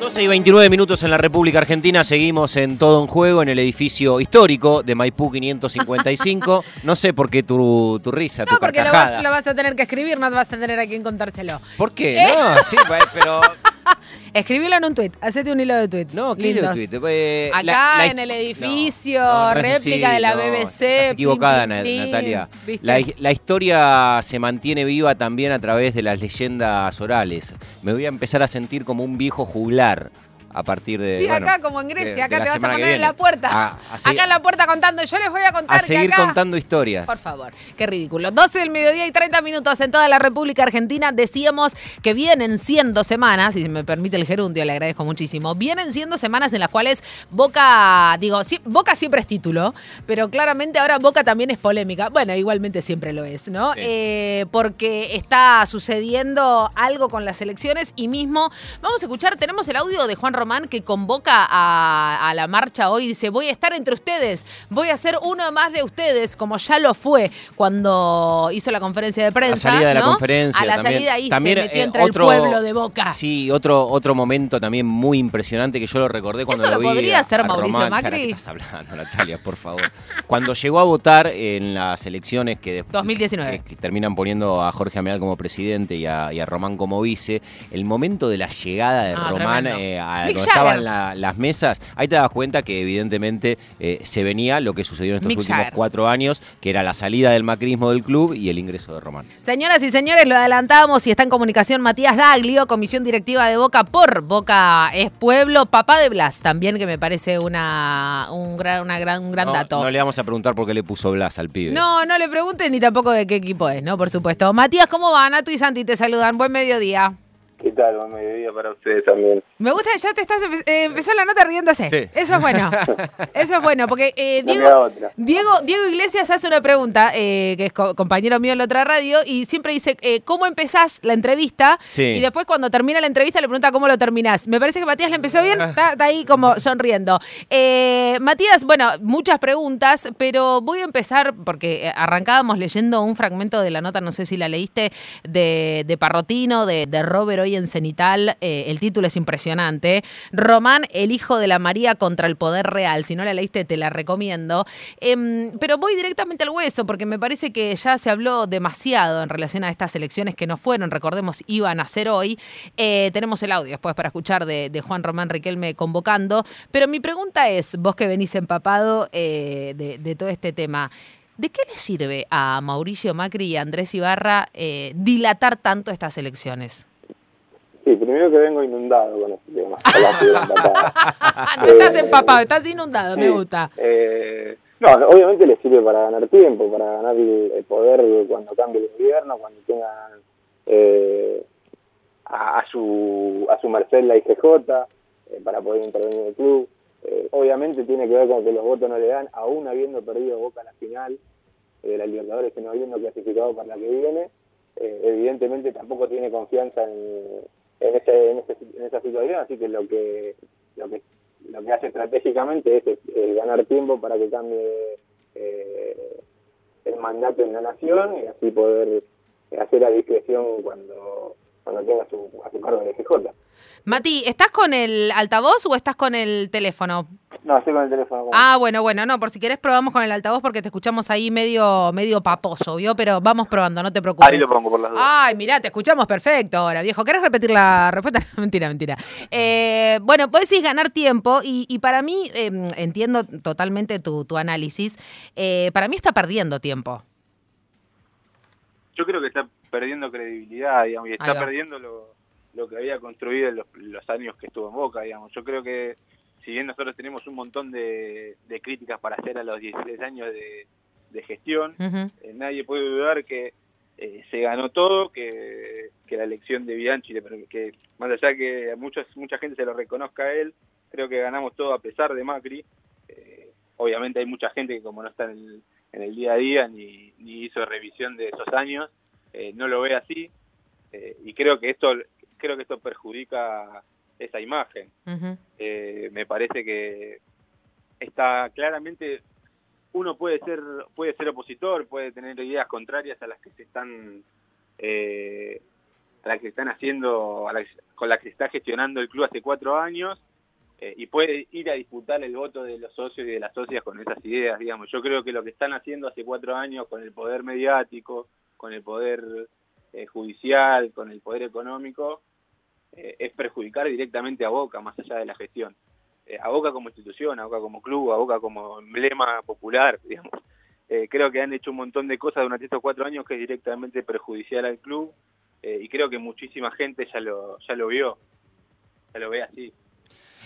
12 y 29 minutos en la República Argentina, seguimos en todo en juego en el edificio histórico de Maipú 555. No sé por qué tu, tu risa, tu No, porque lo carcajada. vas, lo vas a tener que escribir, no vas a tener a quien contárselo. ¿Por qué? ¿Eh? No, sí, pues, pero... Escribilo en un tweet, hacete un hilo de tweet. No, ¿qué hilo de? Eh, Acá la- la en el edificio, No, no, no es réplica así, de la BBC. Estás equivocada, Natalia. La, la historia se mantiene viva también a través de las leyendas orales. Me voy a empezar a sentir como un viejo juglar a partir de. Sí, bueno, acá como en Grecia, de acá te vas a poner en la puerta. A, a se- acá en la puerta contando, yo les voy a contar a que seguir acá... contando historias. Por favor, qué ridículo. 12 del mediodía y 30 minutos en toda la República Argentina. Decíamos que vienen siendo semanas, y si me permite el gerundio, le agradezco muchísimo. Vienen siendo semanas en las cuales Boca, digo, Boca siempre es título, pero claramente ahora Boca también es polémica. Bueno, igualmente siempre lo es, ¿no? Sí. Eh, porque está sucediendo algo con las elecciones y mismo, vamos a escuchar, tenemos el audio de Juan Román que convoca a, a la marcha hoy, dice, voy a estar entre ustedes, voy a ser uno más de ustedes, como ya lo fue cuando hizo la conferencia de prensa. la salida de la conferencia. A la también, salida ahí también, se metió eh, entre otro- el pueblo de Boca. Sí, otro, otro momento también muy impresionante que yo lo recordé cuando ¿Eso lo lo vi. podría a- hacer a Mauricio Román. Macri? Espera, ¿qué estás hablando, Natalia, por favor? Cuando llegó a votar en las elecciones que, después 2019. que terminan poniendo a Jorge Ameal como presidente y a, y a Román como vice, el momento de la llegada de Ah, Román eh, a Mick donde estaban la- las mesas, ahí te das cuenta que evidentemente eh, se venía lo que sucedió en estos Mick últimos Jagger. cuatro años, que era la salida del macrismo del club y el ingreso de Román. Señoras y señores, lo adelantamos y está en comunicación Matías Daglio, comisión directiva de Boca por Boca es Pueblo, papá de Blas, también que me parece una, un, gran, una gran, un gran no, dato. no le vamos a preguntar por qué le puso Blas al pibe. No, no le pregunten ni tampoco de qué equipo es, ¿no? Por supuesto. Matías, ¿cómo va? Nato y Santi te saludan. Buen mediodía. ¿Qué tal? Buen mediodía para ustedes también. Me gusta, ya te estás, empe- eh, empezó la nota riéndose. Sí. Eso es bueno. Eso es bueno, porque eh, Diego. Diego, Diego Iglesias hace una pregunta, eh, que es co- compañero mío en la otra radio, y siempre dice, eh, ¿cómo empezás la entrevista? Sí. Y después cuando termina la entrevista le pregunta cómo lo terminás. Me parece que Matías la empezó bien, está, está ahí como sonriendo. Eh, Matías, bueno, muchas preguntas, pero voy a empezar, porque arrancábamos leyendo un fragmento de la nota, no sé si la leíste, de, de Parrotino, de, de Robert hoy en Cenital. Eh, el título es impresionante. Román, el hijo de la María contra el poder real. Si no la leíste, te la recomiendo. Em, pero voy directamente al hueso, porque me parece que ya se habló demasiado en relación a estas elecciones que no fueron, recordemos, iban a ser hoy. Eh, tenemos el audio después para escuchar de, Juan Román Riquelme convocando. Pero mi pregunta es, vos que venís empapado eh, de, todo este tema, ¿de qué le sirve a Mauricio Macri y a Andrés Ibarra dilatar tanto estas elecciones? Sí, primero que vengo inundado con este tema. No estás Eh, empapado, estás inundado, me gusta. eh, no, obviamente les sirve para ganar tiempo, para ganar el, poder cuando cambie el gobierno, cuando tengan eh, a, a su a su merced la IGJ, eh, para poder intervenir en el club. Eh, obviamente tiene que ver con que los votos no le dan, aún habiendo perdido Boca la final de la Libertadores, que no habiendo clasificado para la que viene, evidentemente tampoco tiene confianza en, en, ese, en, ese- en esa situación, así que lo que lo que lo que hace estratégicamente es, ganar tiempo para que cambie eh, el mandato en la nación y así poder hacer a discreción cuando cuando tenga su, a su cargo el FJ. Mati, ¿estás con el altavoz o estás con el teléfono? No, estoy con el teléfono. Ah, bueno, bueno, no, por si querés probamos con el altavoz porque te escuchamos ahí medio, medio paposo, ¿vio? Pero vamos probando, no te preocupes. Ahí lo pongo por las dudas. Ay, mirá, te escuchamos perfecto ahora, viejo. ¿Querés repetir la respuesta? mentira, mentira. Eh, bueno, vos decís ganar tiempo y, y para mí, eh, entiendo totalmente tu, tu análisis, eh, para mí está perdiendo tiempo. Yo creo que está perdiendo credibilidad, digamos, y está perdiendo lo, lo que había construido en los, los años que estuvo en Boca, digamos. Yo creo que si bien nosotros tenemos un montón de, de críticas para hacer a los 16 años de, de gestión, eh, nadie puede dudar que eh, se ganó todo, que, que la elección de Bianchi, que más allá que a muchos, mucha gente se lo reconozca a él, creo que ganamos todo a pesar de Macri. Eh, obviamente hay mucha gente que como no está en el, en el día a día ni, ni hizo revisión de esos años, eh, no lo ve así eh, y creo que esto creo que esto perjudica esa imagen. Eh, me parece que está claramente uno puede ser puede ser opositor puede tener ideas contrarias a las que se están eh, a la que están haciendo, con la que se está gestionando el club hace cuatro años eh, y puede ir a disputar el voto de los socios y de las socias con esas ideas, digamos. Yo creo que lo que están haciendo hace cuatro años con el poder mediático, con el poder eh, judicial, con el poder económico, eh, es perjudicar directamente a Boca, más allá de la gestión. a Boca como institución, a Boca como club, a Boca como emblema popular, digamos. creo que han hecho un montón de cosas durante estos cuatro años que es directamente perjudicial al club y creo que muchísima gente ya lo, ya lo vio, ya lo ve así.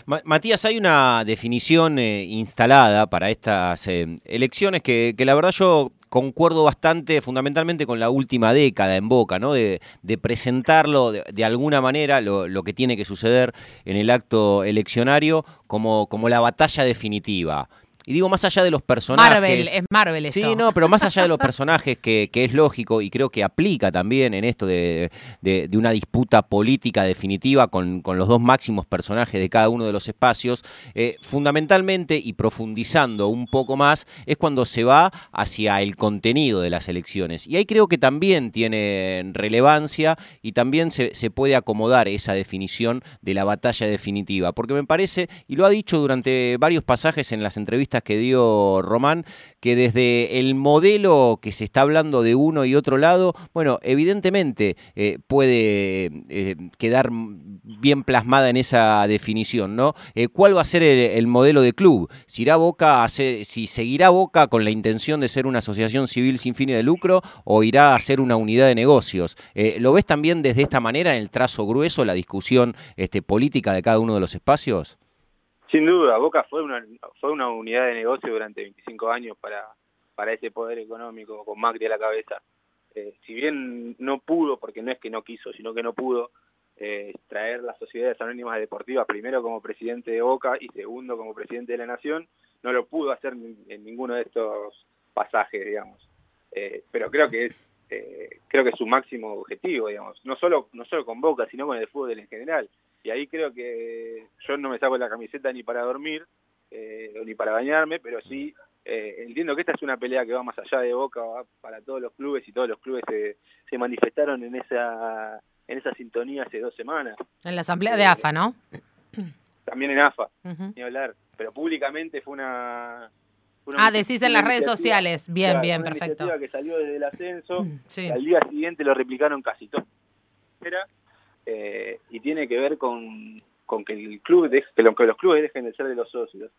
Matías, hay una definición eh, instalada para estas eh, elecciones que, la verdad yo concuerdo bastante fundamentalmente con la última década en Boca, ¿no? De, presentarlo de, alguna manera, lo, que tiene que suceder en el acto eleccionario, como la batalla definitiva. Y digo, más allá de los personajes. Marvel, es Marvel esto. Sí, no, pero más allá de los personajes, que, que es lógico y creo que aplica también en esto de, de, una disputa política definitiva con, con, los dos máximos personajes de cada uno de los espacios, eh, fundamentalmente y profundizando un poco más, es cuando se va hacia el contenido de las elecciones. Y ahí creo que también tiene relevancia y también se, se puede acomodar esa definición de la batalla definitiva. Porque me parece, y lo ha dicho durante varios pasajes en las entrevistas, que dio Román, que desde el modelo que se está hablando de uno y otro lado, bueno, evidentemente eh, puede eh, quedar bien plasmada en esa definición, ¿no? Eh, ¿Cuál va a ser el, modelo de club? ¿Si, irá Boca si seguirá Boca con la intención de ser una asociación civil sin fines de lucro o irá a ser una unidad de negocios? ¿Lo ves también desde esta manera en el trazo grueso, la discusión este, política de cada uno de los espacios? Sin duda, Boca fue una, fue una unidad de negocio durante 25 años para, para ese poder económico con Macri a la cabeza. Eh, si bien no pudo, porque no es que no quiso, sino que no pudo, eh, traer las sociedades anónimas deportivas, primero como presidente de Boca y segundo como presidente de la Nación, no lo pudo hacer en ninguno de estos pasajes, digamos. Eh, pero creo que es creo que es su máximo objetivo, digamos, no solo no solo con Boca, sino con el fútbol en general y ahí creo que yo no me saco la camiseta ni para dormir eh, ni para bañarme, pero sí eh, entiendo que esta es una pelea que va más allá de Boca para todos los clubes y todos los clubes se, se manifestaron en esa en esa sintonía hace dos semanas. En la asamblea de AFA, ¿no? También en AFA, ni hablar, pero públicamente fue una... ah, decís en las redes sociales, bien, bien, una perfecto. que salió desde el ascenso, y al día siguiente lo replicaron casi todo. Era eh, y tiene que ver con, con que el club que, los clubes dejen de ser de los socios.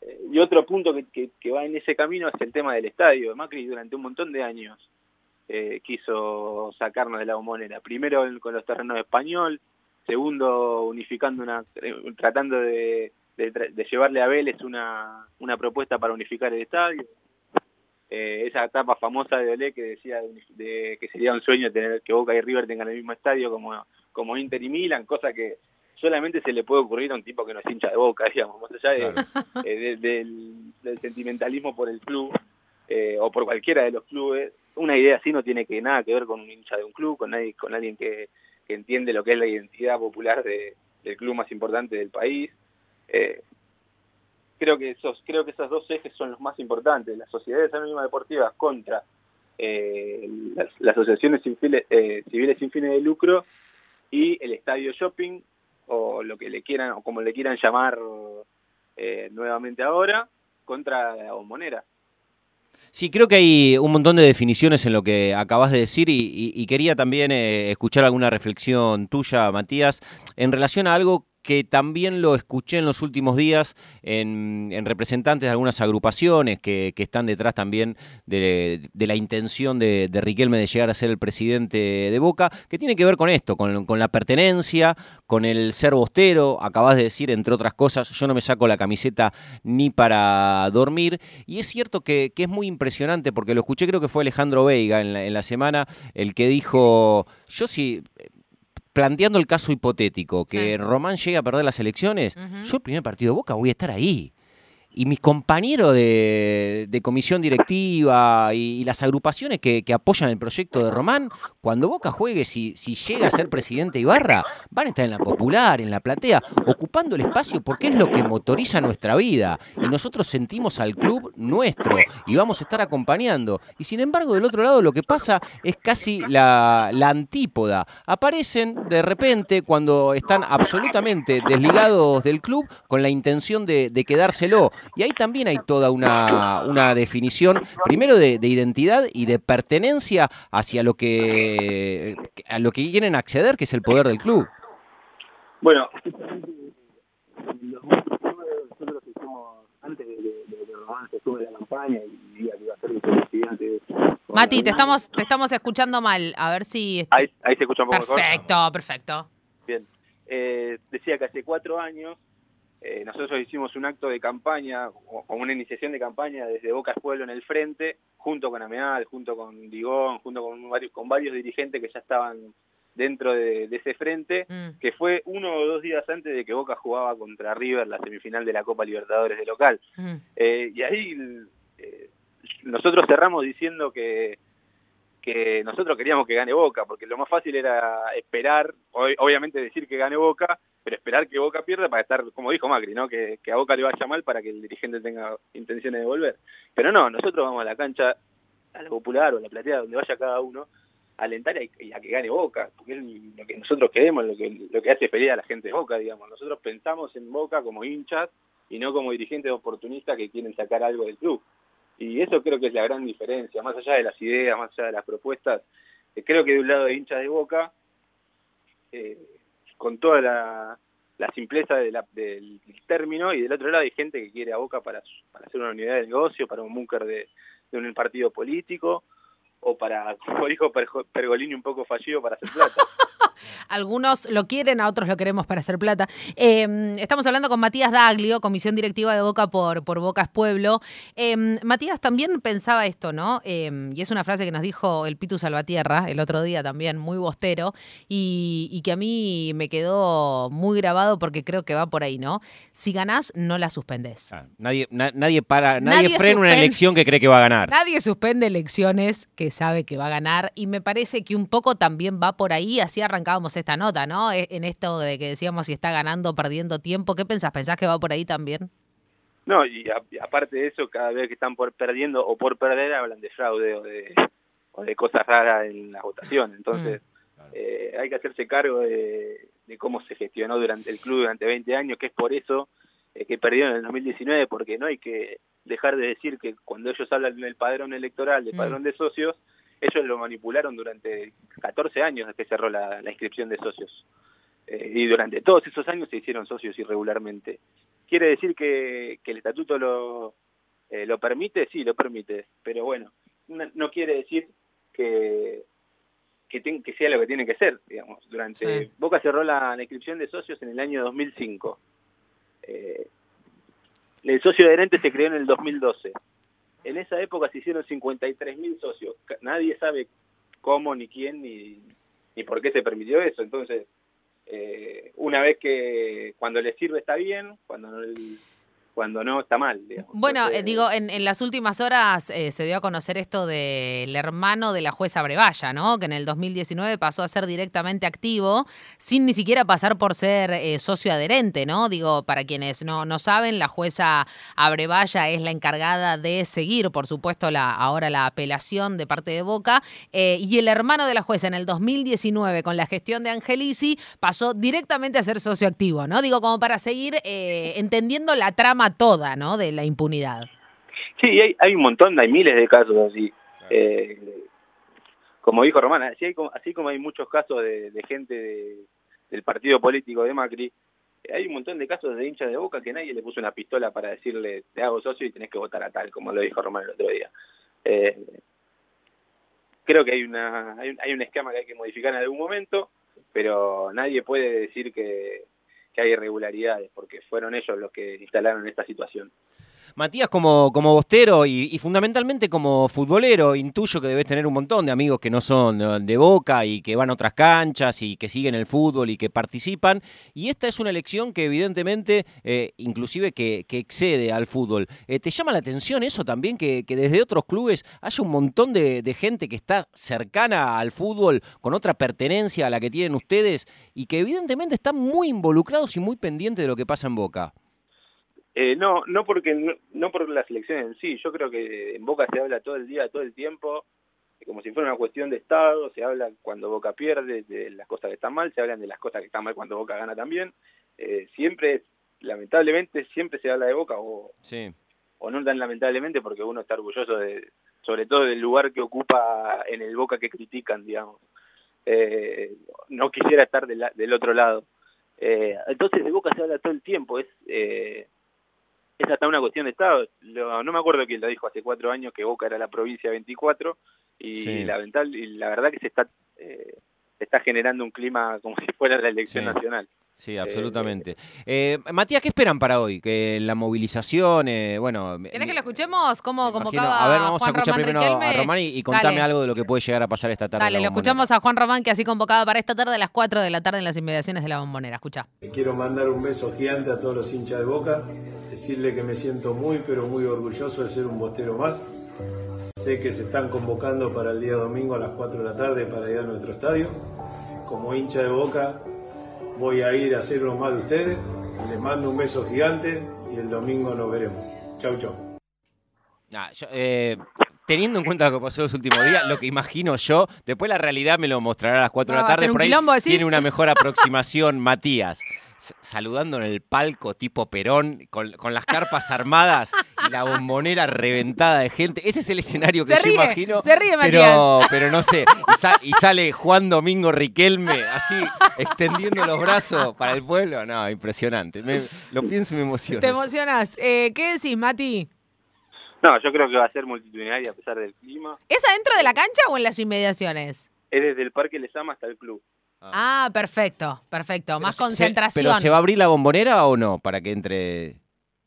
Eh, y otro punto que, que, va en ese camino es el tema del estadio. Macri durante un montón de años eh, quiso sacarnos de la bombonera. Primero con los terrenos de español, segundo unificando una, tratando de, de, llevarle a Vélez una, una propuesta para unificar el estadio. esa etapa famosa de Olé que decía de, que sería un sueño tener que Boca y River tengan el mismo estadio como como Inter y Milan, cosa que solamente se le puede ocurrir a un tipo que no es hincha de boca, digamos, más allá eh, del, sentimentalismo por el club eh, o por cualquiera de los clubes, una idea así no tiene que nada que ver con un hincha de un club, con nadie, con alguien que, entiende lo que es la identidad popular del club más importante del país. Eh, creo que esos, creo que esos dos ejes son los más importantes, las sociedades anónimas deportivas contra las, asociaciones civiles sin fines de lucro y el estadio shopping o lo que le quieran o como le quieran llamar eh, nuevamente ahora contra la bombonera. Sí, creo que hay un montón de definiciones en lo que acabas de decir y, quería también eh, escuchar alguna reflexión tuya, Matías, en relación a algo que también lo escuché en los últimos días en, representantes de algunas agrupaciones que, están detrás también de, la intención de, Riquelme de llegar a ser el presidente de Boca, que tiene que ver con esto, con, la pertenencia, con el ser bostero, acabas de decir, entre otras cosas, yo no me saco la camiseta ni para dormir, y es cierto que, es muy impresionante, porque lo escuché, creo que fue Alejandro Veiga en la, en la semana, el que dijo, yo sí planteando el caso hipotético, que Román llegue a perder las elecciones, yo el primer partido de Boca voy a estar ahí. Y mis compañeros de, comisión directiva y, las agrupaciones que, apoyan el proyecto de Román, cuando Boca juegue, si, si llega a ser presidente Ibarra, van a estar en la popular, en la platea, ocupando el espacio porque es lo que motoriza nuestra vida. Y nosotros sentimos al club nuestro y vamos a estar acompañando. Y sin embargo, del otro lado lo que pasa es casi la, antípoda. Aparecen de repente cuando están absolutamente desligados del club con la intención de, de quedárselo. Y ahí también hay toda una, una definición, primero de, identidad y de pertenencia hacia lo que, a lo que quieren acceder, que es el poder del club. Bueno, nosotros hicimos, antes de, que Román se sube la campaña y diga que iba a ser vicepresidente. Mati, te estamos, te estamos escuchando mal, a ver si... Ahí, ahí se escucha un poco Perfecto, perfecto. Bien, eh, decía que hace cuatro años eh, nosotros hicimos un acto de campaña, o, una iniciación de campaña desde Boca Pueblo en el frente, junto con Ameal, junto con Digón, junto con varios, con varios dirigentes que ya estaban dentro de, ese frente, mm. que fue uno o dos días antes de que Boca jugaba contra River la semifinal de la Copa Libertadores de local. Mm. Eh, y ahí eh, nosotros cerramos diciendo que que nosotros queríamos que gane Boca, porque lo más fácil era esperar, obviamente decir que gane Boca, pero esperar que Boca pierda para estar, como dijo Macri, ¿no? Que, a Boca le vaya mal para que el dirigente tenga intenciones de volver. Pero no, nosotros vamos a la cancha, a la popular o a la platea, donde vaya cada uno, a alentar y a, que gane Boca, porque es lo que nosotros queremos, lo que, lo que hace feliz a la gente de Boca, digamos. Nosotros pensamos en Boca como hinchas y no como dirigentes oportunistas que quieren sacar algo del club. Y eso creo que es la gran diferencia, más allá de las ideas, más allá de las propuestas. Eh, creo que de un lado de hinchas de Boca, eh, con toda la, simpleza del término, y del otro lado hay gente que quiere a Boca para, para hacer una unidad de negocio, para un búnker de, de un partido político, o para, como dijo Pergolini, un poco fallido para hacer plata. Algunos lo quieren, a otros lo queremos para hacer plata. Em, estamos hablando con Matías Daglio, comisión directiva de Boca por, por Bocas Pueblo. Em, Matías también pensaba esto, ¿no? Em, y es una frase que nos dijo el Pitu Salvatierra el otro día también, muy bostero, y, que a mí me quedó muy grabado porque creo que va por ahí, ¿no? Si ganás, no la suspendés. Ah, nadie, nadie para, nadie, frena una elección que cree que va a ganar. Nadie suspende elecciones que sabe que va a ganar, y me parece que un poco también va por ahí, así arrancamos esta nota, ¿no? E, en esto de que decíamos si está ganando o perdiendo tiempo. ¿Qué pensás? ¿Pensás que va por ahí también? No, y, aparte de eso, cada vez que están por perdiendo o por perder, hablan de fraude o de, o de cosas raras en la votación. Entonces, mm. eh, hay que hacerse cargo de, cómo se gestionó durante el club durante 20 años, que es por eso eh, que perdieron en el 2019, porque no hay que dejar de decir que cuando ellos hablan del padrón electoral, del mm. padrón de socios, ellos lo manipularon durante 14 años desde que cerró la, inscripción de socios. Eh, y durante todos esos años se hicieron socios irregularmente. ¿Quiere decir que, el estatuto lo, eh, lo permite? Sí, lo permite. Pero bueno, no, quiere decir que, que, que, sea lo que tiene que ser. digamos durante Boca cerró la, inscripción de socios en el año 2005. Eh, el socio adherente se creó en el 2012 en esa época se hicieron 53.000 socios. Nadie sabe cómo, ni quién, ni, ni por qué se permitió eso. Entonces, eh, una vez que cuando le sirve está bien, cuando no, cuando no está mal. Bueno, eh, digo, en, en, las últimas horas eh, se dio a conocer esto del hermano de la jueza Brevalla, ¿no? Que en el 2019 pasó a ser directamente activo sin ni siquiera pasar por ser eh, socio adherente, ¿no? Digo, para quienes no, no saben, la jueza Abrevaya es la encargada de seguir, por supuesto, la, ahora la apelación de parte de Boca. y el hermano de la jueza en el 2019, con la gestión de Angelici, pasó directamente a ser socio activo, ¿no? Digo, como para seguir entendiendo la trama toda, ¿no? De la impunidad. Sí, hay, hay un montón, hay miles de casos así. Eh, como dijo Romana, así, hay, así como hay muchos casos de, gente del partido político de Macri, hay un montón de casos de hinchas de boca que nadie le puso una pistola para decirle te hago socio y tenés que votar a tal, como lo dijo Román el otro día. Eh, creo que hay, una, hay, hay un esquema que hay que modificar en algún momento, pero nadie puede decir que, que hay irregularidades, porque fueron ellos los que instalaron esta situación. Matías, como, como bostero y, fundamentalmente como futbolero, intuyo que debes tener un montón de amigos que no son eh, de boca y que van a otras canchas y que siguen el fútbol y que participan. Y esta es una elección que evidentemente, eh, inclusive que, excede al fútbol. Eh, ¿Te llama la atención eso también, que, desde otros clubes haya un montón de, de, gente que está cercana al fútbol, con otra pertenencia a la que tienen ustedes y que evidentemente están muy involucrados y muy pendientes de lo que pasa en Boca? Eh, no, no porque no, por la selección en sí. Yo creo que en Boca se habla todo el día, todo el tiempo, como si fuera una cuestión de estado. Se habla cuando Boca pierde de las cosas que están mal, se hablan de las cosas que están mal cuando Boca gana también. Eh, siempre, lamentablemente, siempre se habla de Boca o, o no tan lamentablemente porque uno está orgulloso de, sobre todo del lugar que ocupa en el Boca que critican, digamos. Eh, no quisiera estar del otro lado. Eh, entonces de Boca se habla todo el tiempo, es eh, es hasta una cuestión de Estado. no me acuerdo quién lo dijo hace cuatro años que Boca era la provincia 24 y, la, y la verdad que se está, eh, está generando un clima como si fuera la elección nacional. Sí, absolutamente. Eh, Matías, ¿qué esperan para hoy? Que la movilización, eh, bueno... ¿Querés que lo escuchemos? ¿Cómo convocaba A ver, vamos a escuchar primero a Román y, contame algo de lo que puede llegar a pasar esta tarde. Dale, lo escuchamos a Juan Román, que así convocado para esta tarde a las 4 de la tarde en las inmediaciones de la bombonera. Escucha. Quiero mandar un beso gigante a todos los hinchas de Boca, decirle que me siento muy, pero muy orgulloso de ser un bostero más. Sé que se están convocando para el día domingo a las 4 de la tarde para ir a nuestro estadio. Como hincha de Boca, voy a ir a hacer uno más de ustedes. Les mando un beso gigante y el domingo nos veremos. Chau, chau. Eh, teniendo en cuenta lo que pasó los últimos días, lo que imagino yo, después la realidad me lo mostrará a las 4 de la tarde, por ahí tiene una mejor aproximación Matías saludando en el palco tipo Perón, con, las carpas armadas y la bombonera reventada de gente. Ese es el escenario que yo imagino. Se ríe, pero, pero no sé. Y, sale Juan Domingo Riquelme, así, extendiendo los brazos para el pueblo. No, impresionante. lo pienso y me emociona. Te emocionas. Eh, ¿Qué decís, Mati? No, yo creo que va a ser multitudinaria a pesar del clima. ¿Es adentro de la cancha o en las inmediaciones? Es desde el Parque Lesama hasta el club. Ah, perfecto, perfecto. Más concentración. ¿Pero se va a abrir la bombonera o no para que entre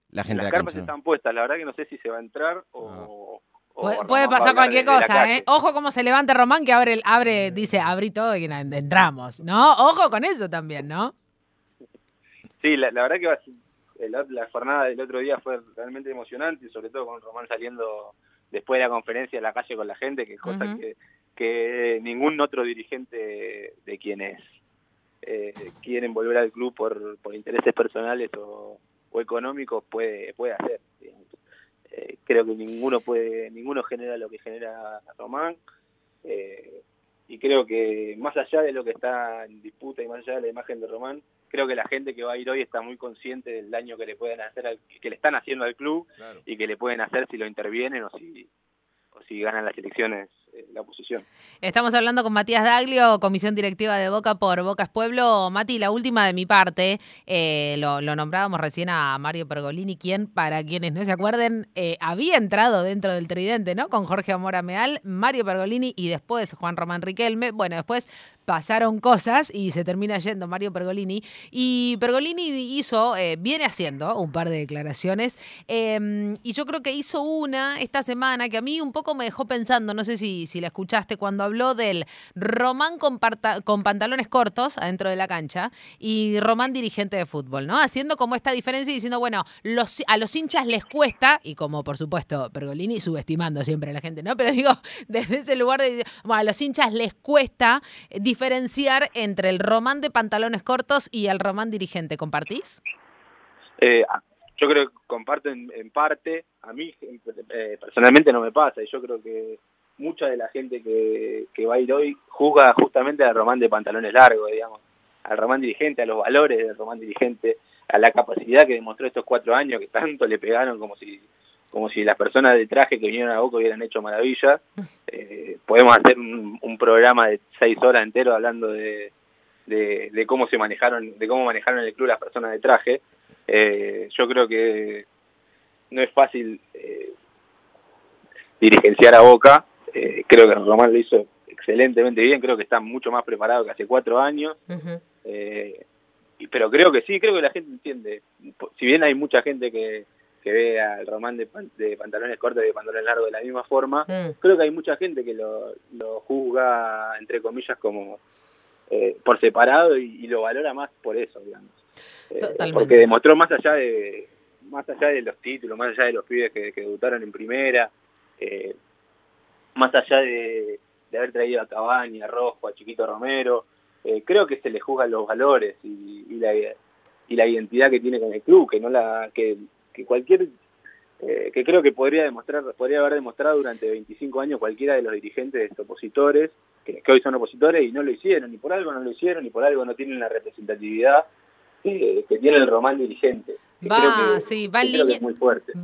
la gente Las la carpas están puestas, la verdad que no sé si se va a entrar o... Ah. puede, pasar cualquier cosa, ¿eh? Ojo cómo se levanta Román que abre, abre dice, abrí todo y entramos, ¿no? Ojo con eso también, ¿no? Sí, la, verdad que la, jornada del otro día fue realmente emocionante, sobre todo con Román saliendo después de la conferencia en la calle con la gente, que es cosa que que ningún otro dirigente de quienes eh, quieren volver al club por, por intereses personales o, económicos puede puede hacer. Eh, creo que ninguno puede ninguno genera lo que genera Román eh, y creo que más allá de lo que está en disputa y más allá de la imagen de Román, creo que la gente que va a ir hoy está muy consciente del daño que le pueden hacer que le están haciendo al club y que le pueden hacer si lo intervienen o si o si ganan las elecciones la oposición. Estamos hablando con Matías Daglio, comisión directiva de Boca por Bocas Pueblo. Mati, la última de mi parte, eh, lo, nombrábamos recién a Mario Pergolini, quien, para quienes no se acuerden, eh, había entrado dentro del tridente, ¿no? Con Jorge Amora Meal, Mario Pergolini y después Juan Román Riquelme. Bueno, después pasaron cosas y se termina yendo Mario Pergolini. Y Pergolini hizo, viene haciendo un par de declaraciones, em, y yo creo que hizo una esta semana que a mí un poco me dejó pensando, no sé si si la escuchaste, cuando habló del Román con, pantalones cortos adentro de la cancha y Román dirigente de fútbol, ¿no? Haciendo como esta diferencia y diciendo, bueno, a los hinchas les cuesta, y como por supuesto Pergolini subestimando siempre a la gente, ¿no? Pero digo, desde ese lugar de, bueno, a los hinchas les cuesta diferenciar entre el Román de pantalones cortos y el Román dirigente. ¿Compartís? Eh, yo creo que comparto en, parte, a mí eh, personalmente no me pasa y yo creo que mucha de la gente que, que va a ir hoy juzga justamente al Román de pantalones largos, digamos, al Román dirigente, a los valores del Román dirigente, a la capacidad que demostró estos cuatro años que tanto le pegaron como si como si las personas de traje que vinieron a Boca hubieran hecho maravillas. Eh, podemos hacer un, un, programa de seis horas entero hablando de, de, cómo se manejaron, de cómo manejaron el club las personas de traje. Eh, yo creo que no es fácil eh, dirigenciar a Boca eh, creo que Román lo hizo excelentemente bien, creo que está mucho más preparado que hace cuatro años. eh, pero creo que sí, creo que la gente entiende. Si bien hay mucha gente que, que ve al Román de, pan- de pantalones cortos y de pantalones largos de la misma forma, Mm. creo que hay mucha gente que lo, lo juzga, entre comillas, como eh, por separado y, y lo valora más por eso, digamos. Eh, porque demostró más allá de más allá de los títulos, más allá de los pibes que, que debutaron en primera, eh, más allá de, de haber traído a Cavani, a Rojo, a Chiquito Romero, eh, creo que se le juzgan los valores y, y la y la identidad que tiene con el club, que no la que, que cualquier eh, que creo que podría demostrar podría haber demostrado durante 25 años cualquiera de los dirigentes opositores que, hoy son opositores y no lo hicieron y por algo no lo hicieron y por algo no tienen la representatividad eh, que tiene el Román dirigente Va, que- sí, va en línea-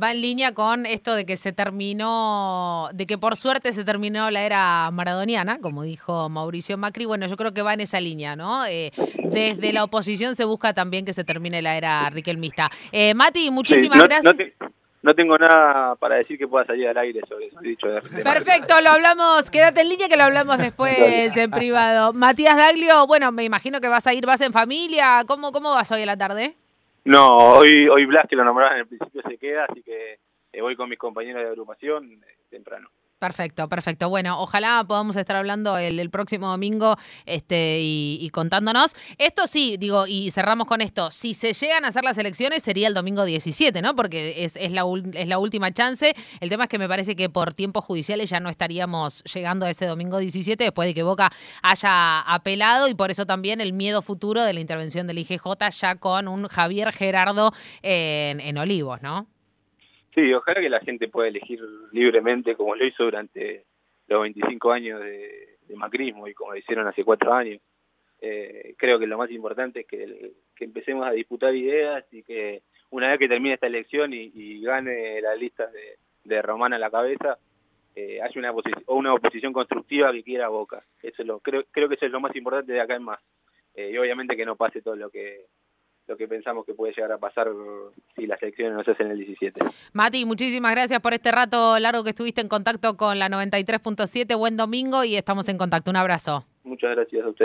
Va en línea con esto de que se terminó, de que por suerte se terminó la era maradoniana, como dijo Mauricio Macri. Bueno, yo creo que va en esa línea, ¿no? Eh, desde la oposición se busca también que se termine la era riquelmista. Eh, Mati, muchísimas Sí, no, gracias. no te- no tengo nada para decir que pueda salir al aire sobre eso dicho de, de Perfecto, lo hablamos, quédate en línea que lo hablamos después en privado. Matías Daglio, bueno, me imagino que vas a ir, vas en familia, ¿cómo, cómo vas hoy a la tarde? No, hoy hoy Blas, que lo nombraban en el principio, se queda, así que eh, voy con mis compañeros de agrupación eh, temprano. Perfecto, perfecto. Bueno, ojalá podamos estar hablando el, próximo domingo este, y, y contándonos. Esto sí, digo, y cerramos con esto. Si se llegan a hacer las elecciones sería el domingo 17, ¿no? Porque es, es, la, es la última chance. El tema es que me parece que por tiempos judiciales ya no estaríamos llegando a ese domingo 17 después de que Boca haya apelado y por eso también el miedo futuro de la intervención del IGJ ya con un Javier Gerardo en, en Olivos, ¿no? Sí, ojalá que la gente pueda elegir libremente como lo hizo durante los 25 años de, macrismo y como lo hicieron hace cuatro años. Eh, creo que lo más importante es que, empecemos a disputar ideas y que una vez que termine esta elección y, gane la lista de, de Román a la cabeza, eh, haya una, o una oposición constructiva que quiera Boca. Eso es lo, creo, creo que eso es lo más importante de acá en más. Eh, y obviamente que no pase todo lo que lo que pensamos que puede llegar a pasar si las elecciones no se hacen el 17. Mati, muchísimas gracias por este rato largo que estuviste en contacto con la 93.7. Buen domingo y estamos en contacto. Un abrazo. Muchas gracias a ustedes.